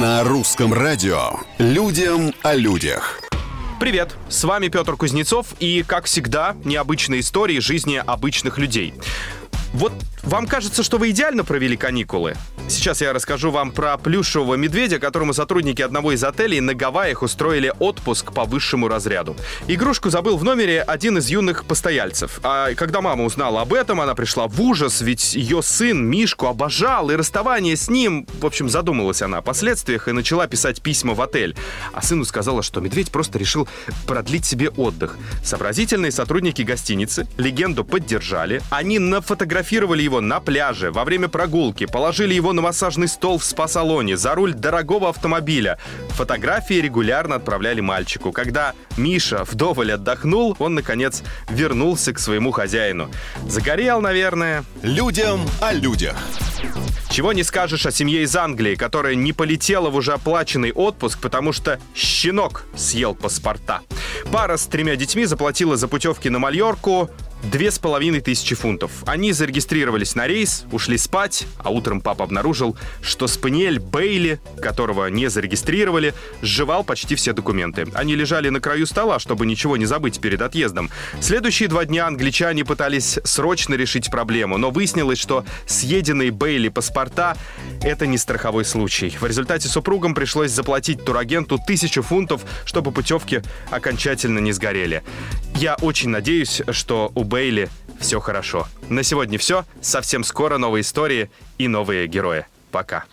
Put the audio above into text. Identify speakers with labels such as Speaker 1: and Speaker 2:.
Speaker 1: На русском радио «Людям о людях».
Speaker 2: Привет, с вами Петр Кузнецов и, как всегда, необычные истории жизни обычных людей. Вот вам кажется, что вы идеально провели каникулы? Сейчас я расскажу вам про плюшевого медведя, которому сотрудники одного из отелей на Гавайях устроили отпуск по высшему разряду. Игрушку забыл в номере один из юных постояльцев. А когда мама узнала об этом, она пришла в ужас, ведь ее сын Мишку обожал, и расставание с ним... В общем, задумалась она о последствиях и начала писать письма в отель. А сыну сказала, что медведь просто решил продлить себе отдых. Сообразительные сотрудники гостиницы легенду поддержали. Они нафотографировали его на пляже, во время прогулки, положили его на массажный стол в спа-салоне, за руль дорогого автомобиля. Фотографии регулярно отправляли мальчику. Когда Миша вдоволь отдохнул, он, наконец, вернулся к своему хозяину. Загорел, наверное.
Speaker 1: Людям о людях.
Speaker 2: Чего не скажешь о семье из Англии, которая не полетела в уже оплаченный отпуск, потому что щенок съел паспорта. Пара с тремя детьми заплатила за путевки на Мальорку Две с половиной тысячи фунтов. Они зарегистрировались на рейс, ушли спать, а утром папа обнаружил, что спаниель Бейли, которого не зарегистрировали, сживал почти все документы. Они лежали на краю стола, чтобы ничего не забыть перед отъездом. Следующие два дня англичане пытались срочно решить проблему, но выяснилось, что съеденные Бейли паспорта — это не страховой случай. В результате супругам пришлось заплатить турагенту тысячу фунтов, чтобы путевки окончательно не сгорели. Я очень надеюсь, что у Бейли все хорошо. На сегодня все. Совсем скоро новые истории и новые герои. Пока.